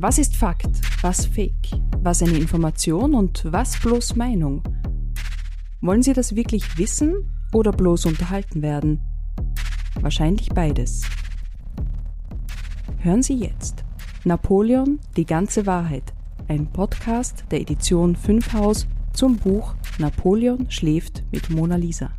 Was ist Fakt, was Fake, was eine Information und was bloß Meinung? Wollen Sie das wirklich wissen oder bloß unterhalten werden? Wahrscheinlich beides. Hören Sie jetzt Napoleon, die ganze Wahrheit, ein Podcast der Edition 5 Haus zum Buch Napoleon schläft mit Mona Lisa.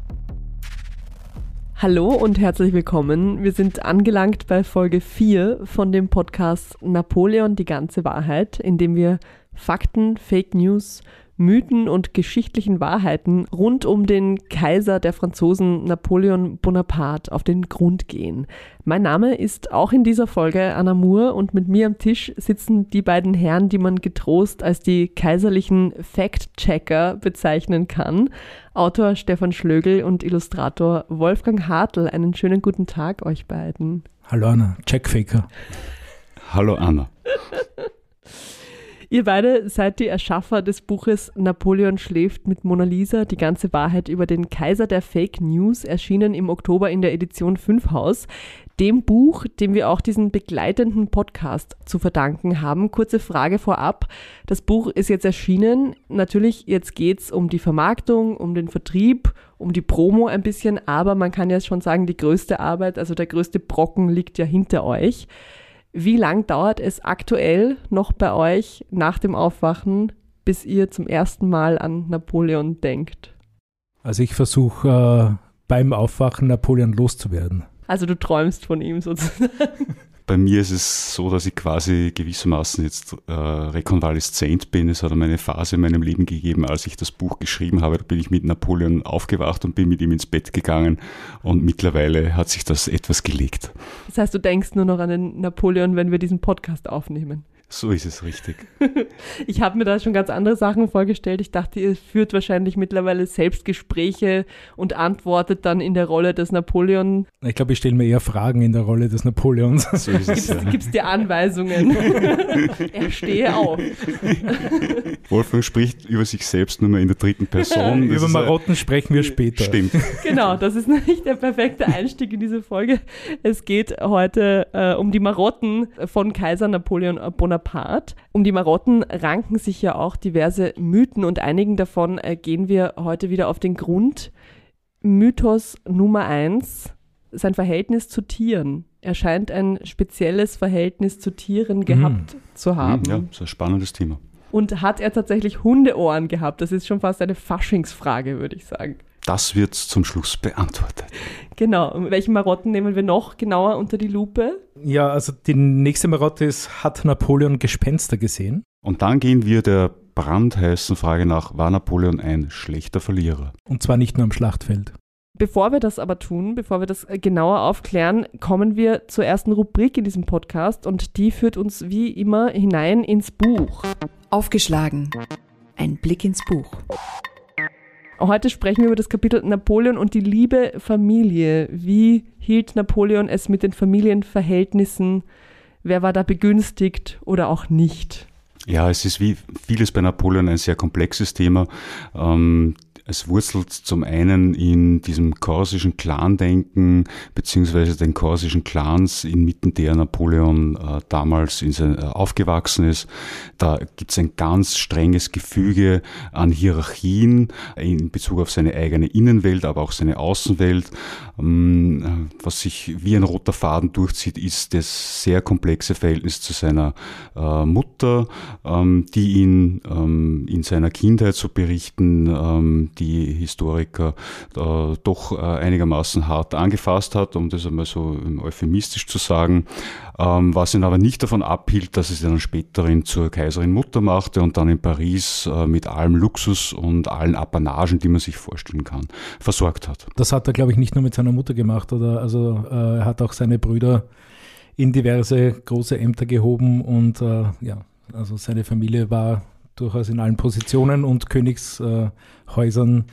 Hallo und herzlich willkommen. Wir sind angelangt bei Folge 4 von dem Podcast Napoleon die ganze Wahrheit, in dem wir Fakten, Fake News, Mythen und geschichtlichen Wahrheiten rund um den Kaiser der Franzosen Napoleon Bonaparte auf den Grund gehen. Mein Name ist auch in dieser Folge Anna Moore und mit mir am Tisch sitzen die beiden Herren, die man getrost als die kaiserlichen Fact-Checker bezeichnen kann. Autor Stefan Schlögel und Illustrator Wolfgang Hartl. Einen schönen guten Tag euch beiden. Hallo Anna, Checkfaker. Hallo Anna. Ihr beide seid die Erschaffer des Buches Napoleon schläft mit Mona Lisa, die ganze Wahrheit über den Kaiser der Fake News, erschienen im Oktober in der Edition 5 Haus. Dem Buch, dem wir auch diesen begleitenden Podcast zu verdanken haben. Kurze Frage vorab. Das Buch ist jetzt erschienen. Natürlich, jetzt geht's um die Vermarktung, um den Vertrieb, um die Promo ein bisschen, aber man kann ja schon sagen, die größte Arbeit, also der größte Brocken liegt ja hinter euch. Wie lang dauert es aktuell noch bei euch nach dem Aufwachen, bis ihr zum ersten Mal an Napoleon denkt? Also ich versuche äh, beim Aufwachen Napoleon loszuwerden. Also du träumst von ihm sozusagen. Bei mir ist es so, dass ich quasi gewissermaßen jetzt äh, rekonvaleszent bin. Es hat eine Phase in meinem Leben gegeben, als ich das Buch geschrieben habe. Da bin ich mit Napoleon aufgewacht und bin mit ihm ins Bett gegangen. Und mittlerweile hat sich das etwas gelegt. Das heißt, du denkst nur noch an den Napoleon, wenn wir diesen Podcast aufnehmen. So ist es richtig. ich habe mir da schon ganz andere Sachen vorgestellt. Ich dachte, ihr führt wahrscheinlich mittlerweile Selbstgespräche und antwortet dann in der Rolle des Napoleon. Ich glaube, ich stelle mir eher Fragen in der Rolle des Napoleons. So ist es. Ja. gibst dir Anweisungen. er stehe auf. Wolfgang spricht über sich selbst nur mal in der dritten Person. Das über Marotten sprechen wir später. Stimmt. Genau, das ist nicht der perfekte Einstieg in diese Folge. Es geht heute äh, um die Marotten von Kaiser Napoleon Bonaparte Bonaparte. Um die Marotten ranken sich ja auch diverse Mythen und einigen davon äh, gehen wir heute wieder auf den Grund. Mythos Nummer eins, sein Verhältnis zu Tieren. Er scheint ein spezielles Verhältnis zu Tieren gehabt mhm. zu haben. Ja, das ist ein spannendes Thema. Und hat er tatsächlich Hundeohren gehabt? Das ist schon fast eine Faschingsfrage, würde ich sagen. Das wird zum Schluss beantwortet. Genau. Welche Marotten nehmen wir noch genauer unter die Lupe? Ja, also die nächste Marotte ist, hat Napoleon Gespenster gesehen? Und dann gehen wir der brandheißen Frage nach, war Napoleon ein schlechter Verlierer? Und zwar nicht nur am Schlachtfeld. Bevor wir das aber tun, bevor wir das genauer aufklären, kommen wir zur ersten Rubrik in diesem Podcast und die führt uns wie immer hinein ins Buch. Aufgeschlagen. Ein Blick ins Buch. Heute sprechen wir über das Kapitel Napoleon und die liebe Familie. Wie hielt Napoleon es mit den Familienverhältnissen? Wer war da begünstigt oder auch nicht? Ja, es ist wie vieles bei Napoleon ein sehr komplexes Thema. Ähm, es wurzelt zum einen in diesem korsischen Clandenken beziehungsweise den korsischen Clans, inmitten der Napoleon äh, damals in sein, äh, aufgewachsen ist. Da gibt es ein ganz strenges Gefüge an Hierarchien in Bezug auf seine eigene Innenwelt, aber auch seine Außenwelt. Ähm, was sich wie ein roter Faden durchzieht, ist das sehr komplexe Verhältnis zu seiner äh, Mutter, ähm, die ihn ähm, in seiner Kindheit so berichten, ähm, die Historiker äh, doch äh, einigermaßen hart angefasst hat, um das einmal so euphemistisch zu sagen, ähm, was ihn aber nicht davon abhielt, dass es dann späterin zur Kaiserin Mutter machte und dann in Paris äh, mit allem Luxus und allen Apanagen, die man sich vorstellen kann, versorgt hat. Das hat er, glaube ich, nicht nur mit seiner Mutter gemacht, oder also äh, er hat auch seine Brüder in diverse große Ämter gehoben und äh, ja, also seine Familie war durchaus in allen Positionen und Königshäusern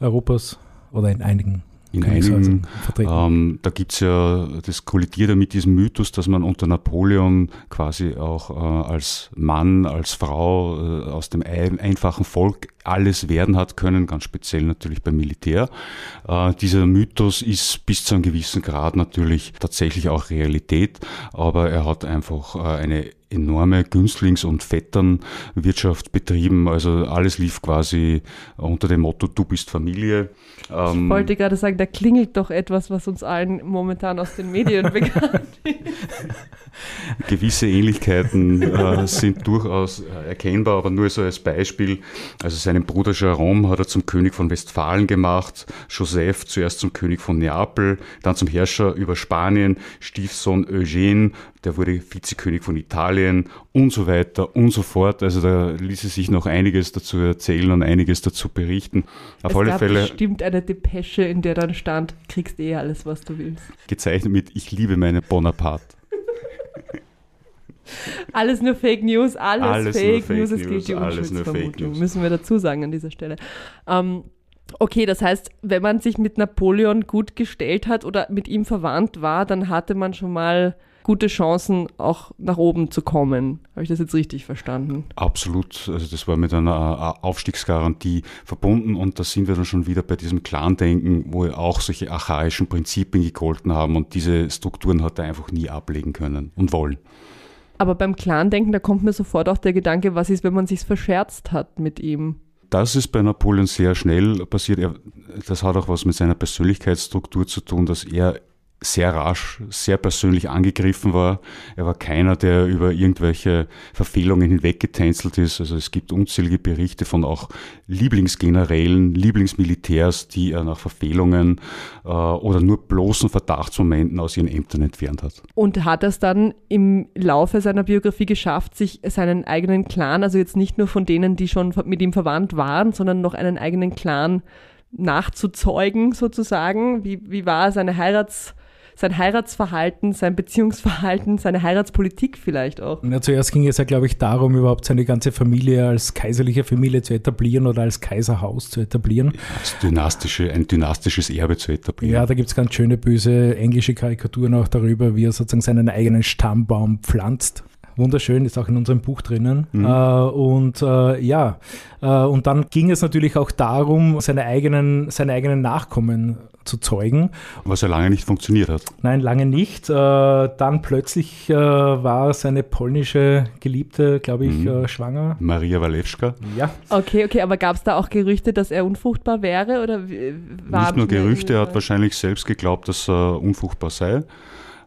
Europas oder in einigen in einigen, ähm, da gibt's ja, das kollidiert ja mit diesem Mythos, dass man unter Napoleon quasi auch äh, als Mann, als Frau äh, aus dem ein, einfachen Volk alles werden hat können, ganz speziell natürlich beim Militär. Äh, dieser Mythos ist bis zu einem gewissen Grad natürlich tatsächlich auch Realität, aber er hat einfach äh, eine enorme Günstlings- und Vetternwirtschaft betrieben. Also alles lief quasi unter dem Motto, du bist Familie. Ähm, ich wollte gerade sagen, da klingelt doch etwas, was uns allen momentan aus den Medien bekannt ist. Gewisse Ähnlichkeiten äh, sind durchaus erkennbar, aber nur so als Beispiel. Also seinen Bruder Jerome hat er zum König von Westfalen gemacht, Joseph zuerst zum König von Neapel, dann zum Herrscher über Spanien, Stiefsohn Eugene, der wurde Vizekönig von Italien und so weiter und so fort. Also da ließe sich noch einiges dazu erzählen und einiges dazu berichten. Auf es alle gab Fälle. bestimmt eine Depesche, in der dann stand, kriegst eh alles, was du willst. Gezeichnet mit Ich liebe meine Bonaparte. Alles nur Fake News, alles, alles Fake, Fake, News, es geht die Unschuldsvermutung, müssen wir dazu sagen an dieser Stelle. Ähm, okay, das heißt, wenn man sich mit Napoleon gut gestellt hat oder mit ihm verwandt war, dann hatte man schon mal gute Chancen, auch nach oben zu kommen. Habe ich das jetzt richtig verstanden? Absolut. Also das war mit einer äh, Aufstiegsgarantie verbunden und da sind wir dann schon wieder bei diesem Clan-Denken, wo auch solche archaischen Prinzipien gegolten haben und diese Strukturen hat er einfach nie ablegen können und wollen. Aber beim Clan-Denken, da kommt mir sofort auch der Gedanke, was ist, wenn man sich verscherzt hat mit ihm? Das ist bei Napoleon sehr schnell passiert. Er, das hat auch was mit seiner Persönlichkeitsstruktur zu tun, dass er sehr rasch, sehr persönlich angegriffen war. Er war keiner, der über irgendwelche Verfehlungen hinweggetänzelt ist. Also es gibt unzählige Berichte von auch Lieblingsgenerälen, Lieblingsmilitärs, die er nach Verfehlungen äh, oder nur bloßen Verdachtsmomenten aus ihren Ämtern entfernt hat. Und hat er es dann im Laufe seiner Biografie geschafft, sich seinen eigenen Clan, also jetzt nicht nur von denen, die schon mit ihm verwandt waren, sondern noch einen eigenen Clan nachzuzeugen sozusagen? Wie, wie war seine Heirats sein Heiratsverhalten, sein Beziehungsverhalten, seine Heiratspolitik vielleicht auch. Ja, zuerst ging es ja, glaube ich, darum, überhaupt seine ganze Familie als kaiserliche Familie zu etablieren oder als Kaiserhaus zu etablieren. Als dynastische, ein dynastisches Erbe zu etablieren. Ja, da gibt es ganz schöne, böse englische Karikaturen auch darüber, wie er sozusagen seinen eigenen Stammbaum pflanzt wunderschön, ist auch in unserem Buch drinnen. Mhm. Äh, und äh, ja, äh, und dann ging es natürlich auch darum, seine eigenen, seine eigenen Nachkommen zu zeugen. Was ja lange nicht funktioniert hat. Nein, lange nicht. Äh, dann plötzlich äh, war seine polnische Geliebte, glaube ich, mhm. Äh, schwanger. Maria Walewska. Ja. Okay, okay, aber gab es da auch Gerüchte, dass er unfruchtbar wäre? Oder war nicht nur Gerüchte, er hat wahrscheinlich selbst geglaubt, dass er unfruchtbar sei.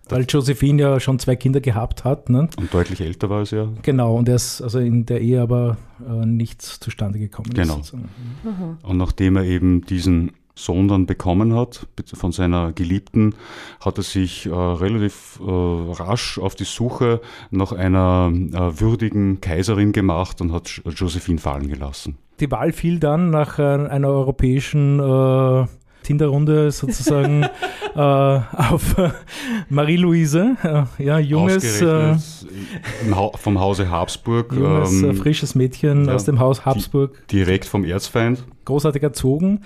Weil Josephine ja schon zwei Kinder gehabt hat. Ne? Und deutlich älter war es ja. Genau, und er ist also in der Ehe aber äh, nichts zustande gekommen. Genau. Ist. Mhm. Und nachdem er eben diesen Sohn dann bekommen hat von seiner Geliebten, hat er sich äh, relativ äh, rasch auf die Suche nach einer äh, würdigen Kaiserin gemacht und hat Josephine fallen gelassen. Die Wahl fiel dann nach äh, einer europäischen äh, Tinderrunde sozusagen äh, auf Marie-Louise, äh, ja, junges ha vom Hause Habsburg, junges, ähm, frisches Mädchen ja, aus dem Haus Habsburg, direkt vom Erzfeind, großartig erzogen,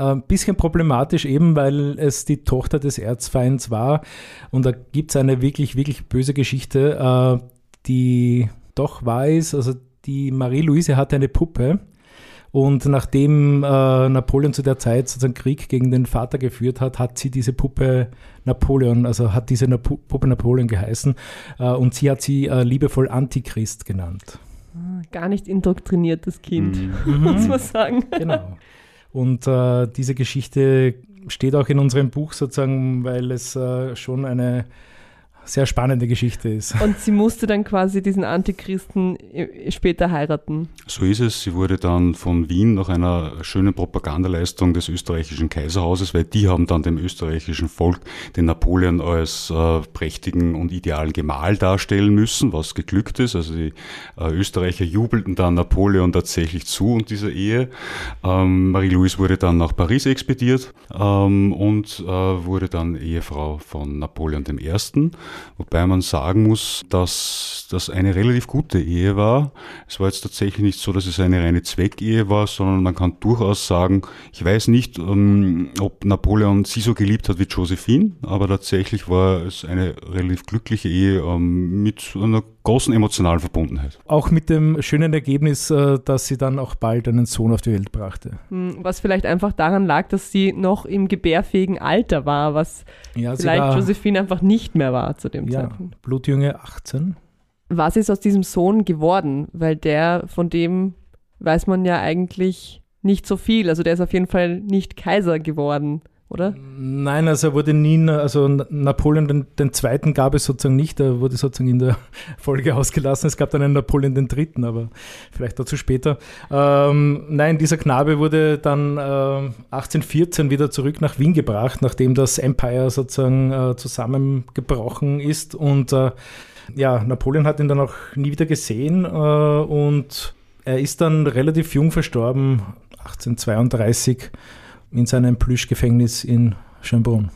ein äh, bisschen problematisch eben, weil es die Tochter des Erzfeinds war. Und da gibt es eine wirklich, wirklich böse Geschichte, äh, die doch weiß, also die Marie-Louise hatte eine Puppe. Und nachdem äh, Napoleon zu der Zeit sozusagen Krieg gegen den Vater geführt hat, hat sie diese Puppe Napoleon, also hat diese Napo Puppe Napoleon geheißen. Äh, und sie hat sie äh, liebevoll Antichrist genannt. Ah, gar nicht indoktriniertes Kind, mhm. muss man sagen. Genau. Und äh, diese Geschichte steht auch in unserem Buch sozusagen, weil es äh, schon eine sehr spannende Geschichte ist. Und sie musste dann quasi diesen Antichristen später heiraten. So ist es. Sie wurde dann von Wien nach einer schönen Propagandaleistung des österreichischen Kaiserhauses, weil die haben dann dem österreichischen Volk den Napoleon als äh, prächtigen und idealen Gemahl darstellen müssen, was geglückt ist. Also die äh, Österreicher jubelten dann Napoleon tatsächlich zu und dieser Ehe. Ähm, Marie-Louise wurde dann nach Paris expediert ähm, und äh, wurde dann Ehefrau von Napoleon I. Wobei man sagen muss, dass das eine relativ gute Ehe war. Es war jetzt tatsächlich nicht so, dass es eine reine Zweckehe war, sondern man kann durchaus sagen, ich weiß nicht, ähm, ob Napoleon sie so geliebt hat wie Josephine, aber tatsächlich war es eine relativ glückliche Ehe ähm, mit einer großen emotionalen Verbundenheit. Auch mit dem schönen Ergebnis, äh, dass sie dann auch bald einen Sohn auf die Welt brachte. Hm, was vielleicht einfach daran lag, dass sie noch im gebärfähigen Alter war, was ja, vielleicht war, Josephine einfach nicht mehr war zu dem ja, Zeitpunkt. Blutjunge 18. was ist aus diesem Sohn geworden? Weil der, von dem weiß man ja eigentlich nicht so viel. Also der ist auf jeden Fall nicht Kaiser geworden, oder? Nein, also er wurde nie, also Napoleon den, den Zweiten gab es sozusagen nicht, er wurde sozusagen in der Folge ausgelassen. Es gab dann einen Napoleon den Dritten, aber vielleicht dazu später. Ähm, nein, dieser Knabe wurde dann äh, 1814 wieder zurück nach Wien gebracht, nachdem das Empire sozusagen äh, zusammengebrochen ist und äh, ja, Napoleon hat ihn dann auch nie wieder gesehen äh, und er ist dann relativ jung verstorben, 1832, in seinem Plüschgefängnis in Schönbrunn.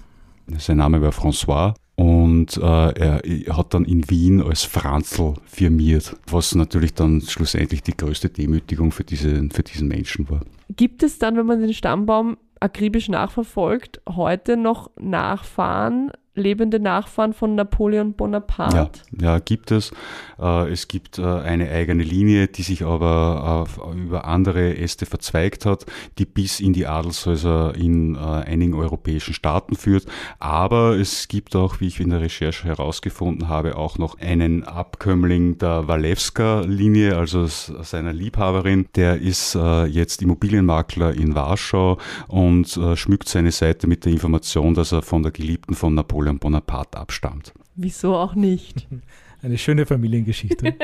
Sein Name war François und äh, er hat dann in Wien als Franzl firmiert, was natürlich dann schlussendlich die größte Demütigung für, diese, für diesen Menschen war. Gibt es dann, wenn man den Stammbaum akribisch nachverfolgt, heute noch Nachfahren lebende Nachfahren von Napoleon Bonaparte? Ja, ja gibt es. Äh, es gibt äh, eine eigene Linie, die sich aber über andere Äste verzweigt hat, die bis in die Adelshäuser in äh, einigen europäischen Staaten führt. Aber es gibt auch, wie ich in der Recherche herausgefunden habe, auch noch einen Abkömmling der Walewska-Linie, also seiner Liebhaberin. Der ist jetzt Immobilienmakler in Warschau und schmückt seine Seite mit der Information, dass er von der Geliebten von Napoleon Napoleon Bonaparte abstammt. Wieso auch nicht? Eine schöne Familiengeschichte.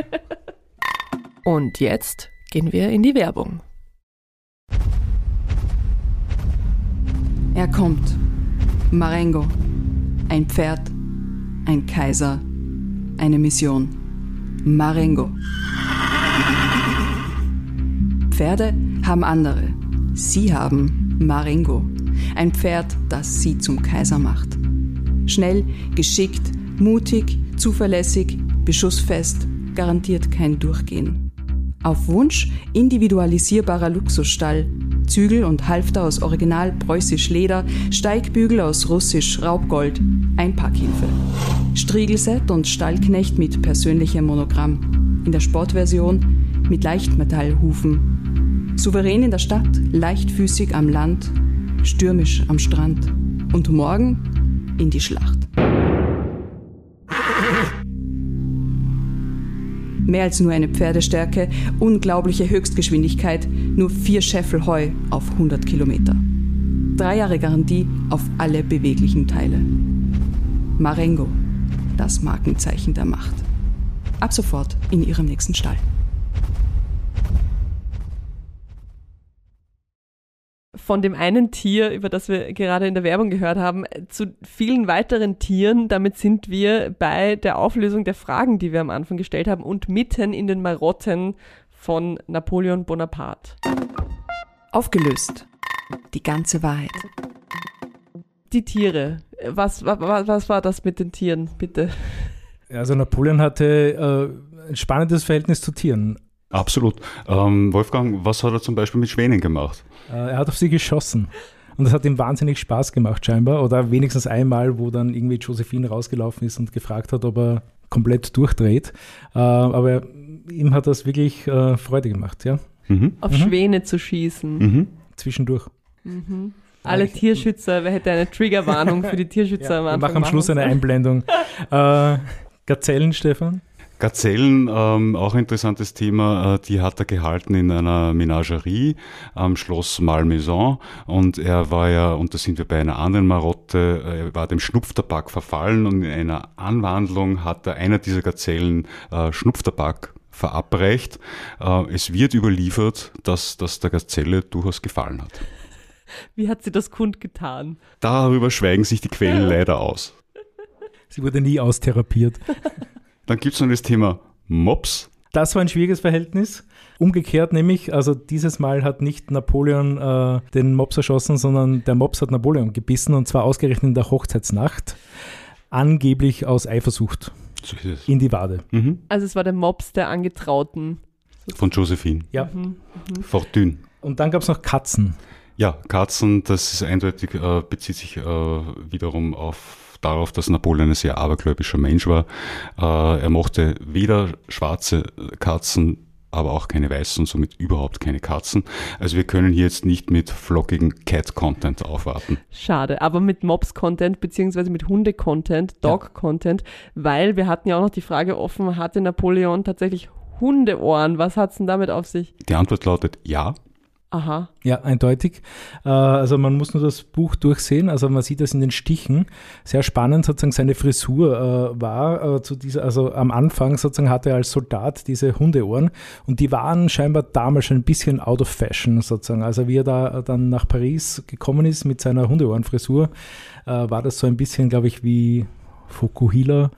Und jetzt gehen wir in die Werbung. Er kommt. Marengo. Ein Pferd. Ein Kaiser. Eine Mission. Marengo. Pferde haben andere. Sie haben Marengo. Ein Pferd, das sie zum Kaiser macht. Schnell, geschickt, mutig, zuverlässig, beschussfest, garantiert kein Durchgehen. Auf Wunsch individualisierbarer Luxusstall, Zügel und Halfter aus original preußisch Leder, Steigbügel aus russisch Raubgold, Einpackhilfe. Striegelset und Stallknecht mit persönlichem Monogramm. In der Sportversion mit Leichtmetallhufen. Souverän in der Stadt, leichtfüßig am Land, stürmisch am Strand. Und morgen in die Schlacht. Mehr als nur eine Pferdestärke, unglaubliche Höchstgeschwindigkeit, nur vier Scheffel Heu auf 100 Kilometer. Drei Jahre Garantie auf alle beweglichen Teile. Marengo, das Markenzeichen der Macht. Ab sofort in Ihrem nächsten Stall. Von dem einen Tier, über das wir gerade in der Werbung gehört haben, zu vielen weiteren Tieren. Damit sind wir bei der Auflösung der Fragen, die wir am Anfang gestellt haben und mitten in den Marotten von Napoleon Bonaparte. Aufgelöst. Die ganze Wahrheit. Die Tiere. Was, was, was war das mit den Tieren, bitte? Also Napoleon hatte äh, ein spannendes Verhältnis zu Tieren. Absolut. Ähm, Wolfgang, was hat er zum Beispiel mit Schwänen gemacht? Äh, er hat auf sie geschossen. Und das hat ihm wahnsinnig Spaß gemacht, scheinbar. Oder wenigstens einmal, wo dann irgendwie Josephine rausgelaufen ist und gefragt hat, ob er komplett durchdreht. Äh, aber ihm hat das wirklich äh, Freude gemacht, ja. Mhm. Auf mhm. Schwäne zu schießen. Mhm. Zwischendurch. Mhm. Alle Tierschützer, wer hätte eine Triggerwarnung für die Tierschützer ja, am Anfang? Wir machen am Schluss eine Einblendung. äh, Gazellen, Stefan? Gazellen, ähm, auch interessantes Thema, äh, die hat er gehalten in einer Menagerie am Schloss Malmaison und er war ja, und da sind wir bei einer anderen Marotte, äh, er war dem Schnupftabak verfallen und in einer Anwandlung hat er einer dieser Gazellen äh, Schnupftabak verabreicht. Äh, es wird überliefert, dass das der Gazelle durchaus gefallen hat. Wie hat sie das kundgetan? Darüber schweigen sich die Quellen leider aus. Sie wurde nie austherapiert. Dann gibt es noch das Thema Mops. Das war ein schwieriges Verhältnis. Umgekehrt nämlich, also dieses Mal hat nicht Napoleon äh, den Mops erschossen, sondern der Mops hat Napoleon gebissen und zwar ausgerechnet in der Hochzeitsnacht. Angeblich aus Eifersucht. So in die Wade. Mhm. Also es war der Mops der Angetrauten. Von Josephine. Ja. Mhm. Mhm. Fortune. Und dann gab es noch Katzen. Ja, Katzen, das ist eindeutig, äh, bezieht sich äh, wiederum auf darauf, dass Napoleon ein sehr abergläubischer Mensch war. Äh, er mochte weder schwarze Katzen aber auch keine weißen und somit überhaupt keine Katzen. Also wir können hier jetzt nicht mit flockigen Cat-Content aufwarten. Schade, aber mit Mobs-Content beziehungsweise mit Hunde-Content, Dog-Content, weil wir hatten ja auch noch die Frage offen, hatte Napoleon tatsächlich Hundeohren? Was hat es denn damit auf sich? Die Antwort lautet ja. Aha. Ja, eindeutig. Äh, also man muss nur das Buch durchsehen. Also man sieht das in den Stichen. Sehr spannend sozusagen seine Frisur äh, war äh, zu dieser, also am Anfang sozusagen hatte er als Soldat diese Hundeohren und die waren scheinbar damals schon ein bisschen out of fashion sozusagen. Also wie er da dann nach Paris gekommen ist mit seiner Hundeohrenfrisur, war das so ein bisschen, glaube ich, wie Fukuhila.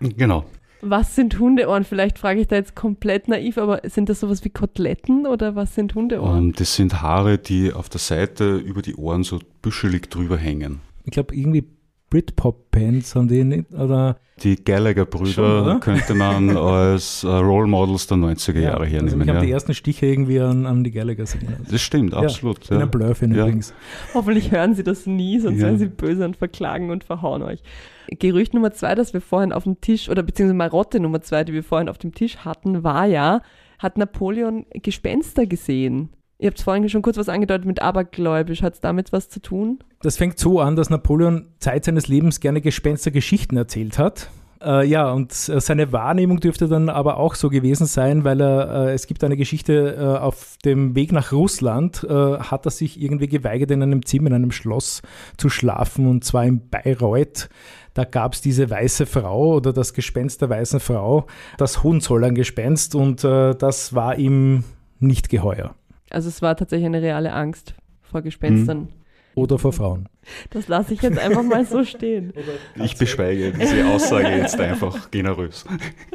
Genau. Was sind Hundeohren? Vielleicht frage ich da jetzt komplett naiv, aber sind das sowas wie Koteletten oder was sind Hundeohren? Um, ähm, das sind Haare, die auf der Seite über die Ohren so büschelig drüber hängen. Ich glaube, irgendwie Britpop-Bands haben die nicht, oder? Die Gallagher-Brüder könnte man als äh, Role Models der 90er Jahre ja, hernehmen. Also ich habe ja. die ersten Stiche irgendwie an, an die Gallagher erinnert. Das stimmt, absolut. Ja, ja. Blurfin ja. übrigens. Hoffentlich hören sie das nie, sonst werden sie böse und verklagen und verhauen euch. Gerücht Nummer zwei, das wir vorhin auf dem Tisch, oder beziehungsweise Marotte Nummer zwei, die wir vorhin auf dem Tisch hatten, war ja, hat Napoleon Gespenster gesehen. Ihr habt vorhin schon kurz was angedeutet mit abergläubisch. Hat es damit was zu tun? Das fängt so an, dass Napoleon Zeit seines Lebens gerne Gespenstergeschichten erzählt hat. Äh, ja, und äh, seine Wahrnehmung dürfte dann aber auch so gewesen sein, weil er, äh, es gibt eine Geschichte, äh, auf dem Weg nach Russland äh, hat er sich irgendwie geweigert, in einem Zimmer, in einem Schloss zu schlafen, und zwar in Bayreuth. Da gab es diese weiße Frau oder das Gespenst der weißen Frau, das Hohenzollern-Gespenst, und äh, das war ihm nicht geheuer. Also es war tatsächlich eine reale Angst vor Gespenstern. Mhm. Oder vor Frauen. Das lasse ich jetzt einfach mal so stehen. Ich beschweige diese Aussage jetzt einfach generös.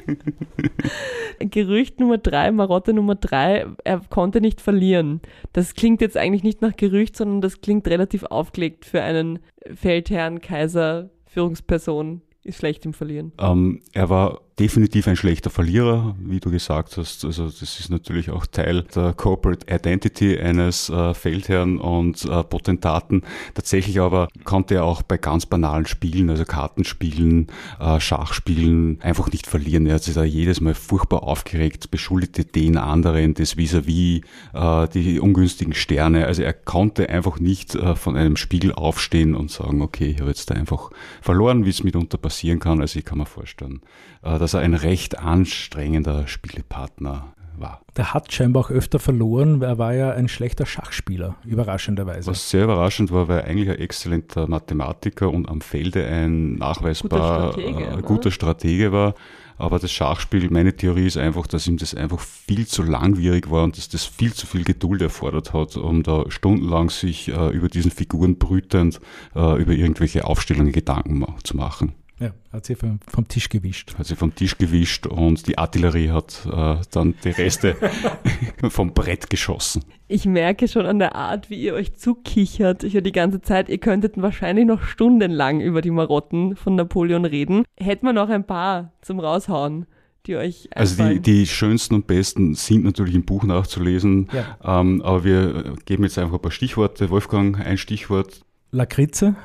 Gerücht Nummer drei, Marotte Nummer drei, er konnte nicht verlieren. Das klingt jetzt eigentlich nicht nach Gerücht, sondern das klingt relativ aufgelegt für einen Feldherrn, Kaiser, Führungsperson ist schlecht im Verlieren. Ähm, er war definitiv ein schlechter Verlierer, wie du gesagt hast. Also das ist natürlich auch Teil der Corporate Identity eines äh, Feldherrn und äh, Potentaten. Tatsächlich aber konnte er auch bei ganz banalen Spielen, also Kartenspielen, äh, Schachspielen, einfach nicht verlieren. Er hat sich da jedes Mal furchtbar aufgeregt, beschuldigte den anderen, das vis-à-vis, -vis, die ungünstigen Sterne. Also er konnte einfach nicht äh, von einem Spiegel aufstehen und sagen, okay, ich habe jetzt da einfach verloren, wie es mitunter passieren kann. Also ich kann mir vorstellen, äh, dass er ein recht anstrengender Spielepartner war. Der hat scheinbar auch öfter verloren, weil er war ja ein schlechter Schachspieler, überraschenderweise. Was sehr überraschend war, weil er eigentlich ein exzellenter Mathematiker und am Felde ein nachweisbar guter Stratege, äh, guter Stratege war. Aber das Schachspiel, meine Theorie ist einfach, dass ihm das einfach viel zu langwierig war und dass das viel zu viel Geduld erfordert hat, um da stundenlang sich äh, über diesen Figuren brütend äh, über irgendwelche Aufstellungen Gedanken zu machen. Ja, hat sie vom, vom, Tisch gewischt. Hat sie vom Tisch gewischt und die Artillerie hat äh, dann die Reste vom Brett geschossen. Ich merke schon an der Art, wie ihr euch zukichert. Ich höre die ganze Zeit, ihr könntet wahrscheinlich noch stundenlang über die Marotten von Napoleon reden. Hätten wir noch ein paar zum Raushauen. Die euch also die, die schönsten und besten sind natürlich im Buch nachzulesen, ja. ähm, aber wir geben jetzt einfach ein paar Stichworte. Wolfgang, ein Stichwort. Lakritze.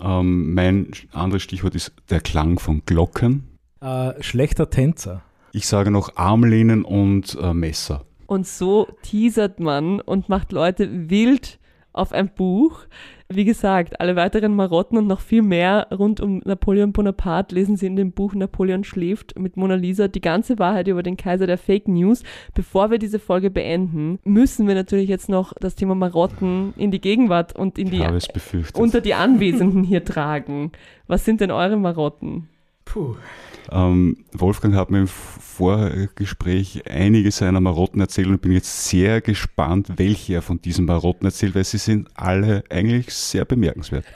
Ähm, mein anderes Stichwort ist der Klang von Glocken. Äh, schlechter Tänzer. Ich sage noch Armlehnen und äh, Messer. Und so teasert man und macht Leute wild auf ein Buch. Wie gesagt, alle weiteren Marotten und noch viel mehr rund um Napoleon Bonaparte lesen Sie in dem Buch Napoleon schläft mit Mona Lisa die ganze Wahrheit über den Kaiser der Fake News. Bevor wir diese Folge beenden, müssen wir natürlich jetzt noch das Thema Marotten in die Gegenwart und in die unter die Anwesenden hier tragen. Was sind denn eure Marotten? Puh. Ähm, Wolfgang hat mir im Vorgespräch einige seiner Marotten erzählt und bin jetzt sehr gespannt, welche er von diesen Marotten erzählt, weil sie sind alle eigentlich sehr bemerkenswert.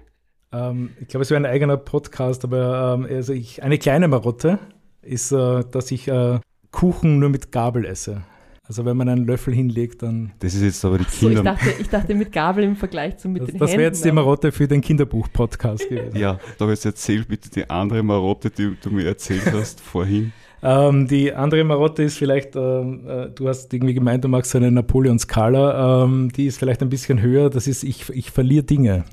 ähm, ich glaube, es wäre ein eigener Podcast, aber ähm, also ich, eine kleine Marotte ist, äh, dass ich äh, Kuchen nur mit Gabel esse. Also wenn man einen Löffel hinlegt, dann. Das ist jetzt aber die Kinder. So, ich, dachte, ich dachte mit Gabel im Vergleich zu mit das, den Das wäre jetzt die Marotte für den Kinderbuch-Podcast gewesen. Ja, aber jetzt erzähl bitte die andere Marotte, die du mir erzählt hast vorhin. Ähm, die andere Marotte ist vielleicht, ähm, äh, du hast irgendwie gemeint, du magst eine Napoleon-Skala, ähm, die ist vielleicht ein bisschen höher, das ist, ich, ich verliere Dinge,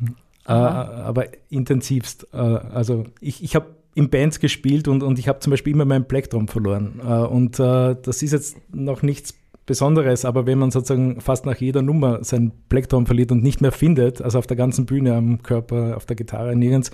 äh, aber intensivst. Äh, also ich, ich habe in Bands gespielt und, und ich habe zum Beispiel immer meinen Plektrum verloren. Äh, und äh, das ist jetzt noch nichts Besonderes, aber wenn man sozusagen fast nach jeder Nummer seinen Plektrum verliert und nicht mehr findet, also auf der ganzen Bühne, am Körper, auf der Gitarre, nirgends,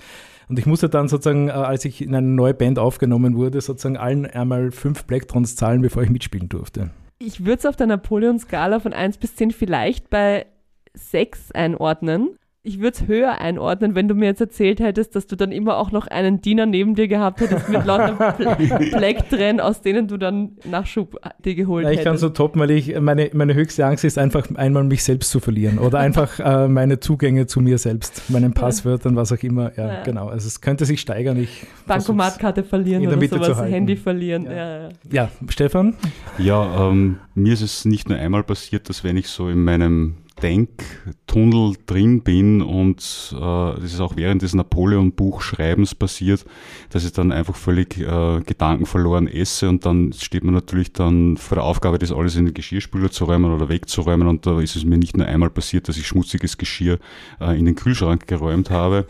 und ich musste dann sozusagen, äh, als ich in eine neue Band aufgenommen wurde, sozusagen allen einmal fünf Plektrons zahlen, bevor ich mitspielen durfte. Ich würde es auf der Napoleon-Skala von 1 bis 10 vielleicht bei 6 einordnen ich würde es höher einordnen, wenn du mir jetzt erzählt hättest, dass du dann immer auch noch einen Diener neben dir gehabt hättest mit lauter Plektren, aus denen du dann Nachschub dir geholt hättest. Ich kann so toppen, weil ich, meine, meine höchste Angst ist einfach einmal mich selbst zu verlieren oder einfach äh, meine Zugänge zu mir selbst, meinen Passwörtern, was auch immer. Ja, ja. genau. Also es könnte sich steigern. Ich Bankomatkarte verlieren oder Mitte sowas, Handy verlieren. Ja, ja, ja. Stefan? Ja, ähm, mir ist es nicht nur einmal passiert, dass wenn ich so in meinem Denktunnel drin bin und äh, das ist auch während des Napoleon-Buchschreibens passiert, dass ich dann einfach völlig äh, gedankenverloren esse und dann steht man natürlich dann vor der Aufgabe, das alles in den Geschirrspüler zu räumen oder wegzuräumen und da ist es mir nicht nur einmal passiert, dass ich schmutziges Geschirr äh, in den Kühlschrank geräumt habe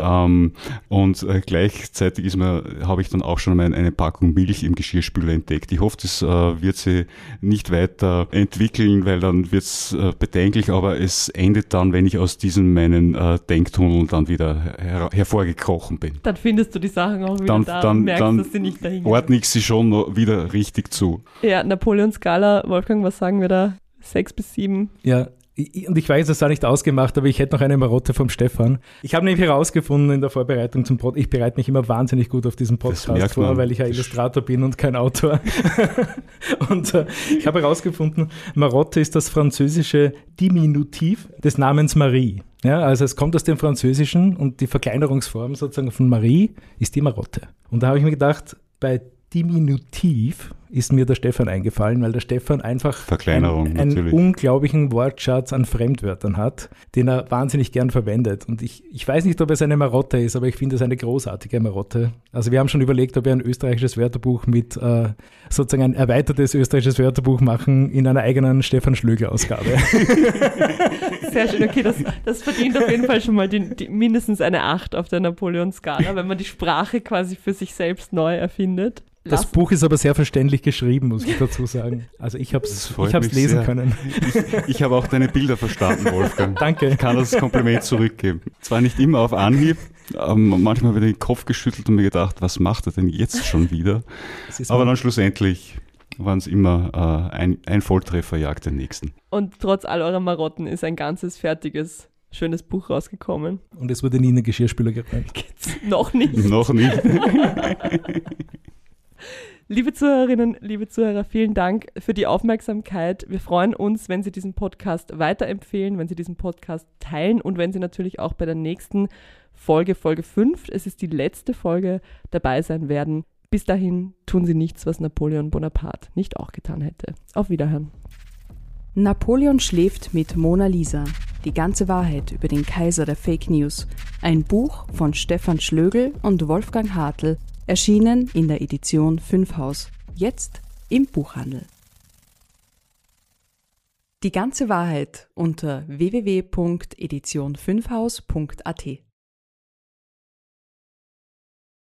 ähm, und äh, gleichzeitig ist mir, habe ich dann auch schon eine, eine Packung Milch im Geschirrspüler entdeckt. Ich hoffe, das äh, wird sie nicht weiter entwickeln, weil dann wird es äh, bedenklich aber es endet dann, wenn ich aus diesen meinen äh, Denktunneln dann wieder her hervorgekrochen bin. Dann findest du die Sachen auch wieder dann, da dann, und merkst, dann dass sie nicht dahin ordne ich sie schon wieder richtig zu. Ja, Napoleon-Skala, Wolfgang, was sagen wir da? Sechs bis sieben? Ja, und ich weiß, es war nicht ausgemacht, aber ich hätte noch eine Marotte vom Stefan. Ich habe nämlich herausgefunden in der Vorbereitung zum Podcast, ich bereite mich immer wahnsinnig gut auf diesen Podcast vor, weil ich ja Illustrator bin und kein Autor. und äh, ich habe herausgefunden, Marotte ist das französische Diminutiv des Namens Marie. Ja, also es kommt aus dem Französischen und die Verkleinerungsform sozusagen von Marie ist die Marotte. Und da habe ich mir gedacht, bei Diminutiv ist mir der Stefan eingefallen, weil der Stefan einfach einen, einen unglaublichen Wortschatz an Fremdwörtern hat, den er wahnsinnig gern verwendet. Und ich, ich weiß nicht, ob es eine Marotte ist, aber ich finde es eine großartige Marotte. Also wir haben schon überlegt, ob wir ein österreichisches Wörterbuch mit äh, sozusagen ein erweitertes österreichisches Wörterbuch machen in einer eigenen Stefan Schlögler-Ausgabe. Sehr schön, okay, das, das verdient auf jeden Fall schon mal die, die, mindestens eine Acht auf der Napoleon-Skala, wenn man die Sprache quasi für sich selbst neu erfindet. Das Buch ist aber sehr verständlich geschrieben, muss ich dazu sagen. Also ich habe es lesen sehr. können. Ich, ich habe auch deine Bilder verstanden, Wolfgang. Danke. Ich kann das Kompliment zurückgeben. Zwar nicht immer auf Anhieb, aber manchmal habe ich den Kopf geschüttelt und mir gedacht, was macht er denn jetzt schon wieder? Aber dann schlussendlich waren es immer äh, ein, ein Volltreffer jagt den nächsten. Und trotz all eurer Marotten ist ein ganzes fertiges schönes Buch rausgekommen. Und es wurde nie in den Geschirrspüler geräumt. Noch nicht. Noch nicht. Liebe Zuhörerinnen, liebe Zuhörer, vielen Dank für die Aufmerksamkeit. Wir freuen uns, wenn Sie diesen Podcast weiterempfehlen, wenn Sie diesen Podcast teilen und wenn Sie natürlich auch bei der nächsten Folge, Folge 5, es ist die letzte Folge, dabei sein werden. Bis dahin tun Sie nichts, was Napoleon Bonaparte nicht auch getan hätte. Auf Wiederhören. Napoleon schläft mit Mona Lisa. Die ganze Wahrheit über den Kaiser der Fake News. Ein Buch von Stefan Schlögel und Wolfgang Hartl Erschienen in der Edition 5 Haus. Jetzt im Buchhandel. Die ganze Wahrheit unter www.edition5haus.at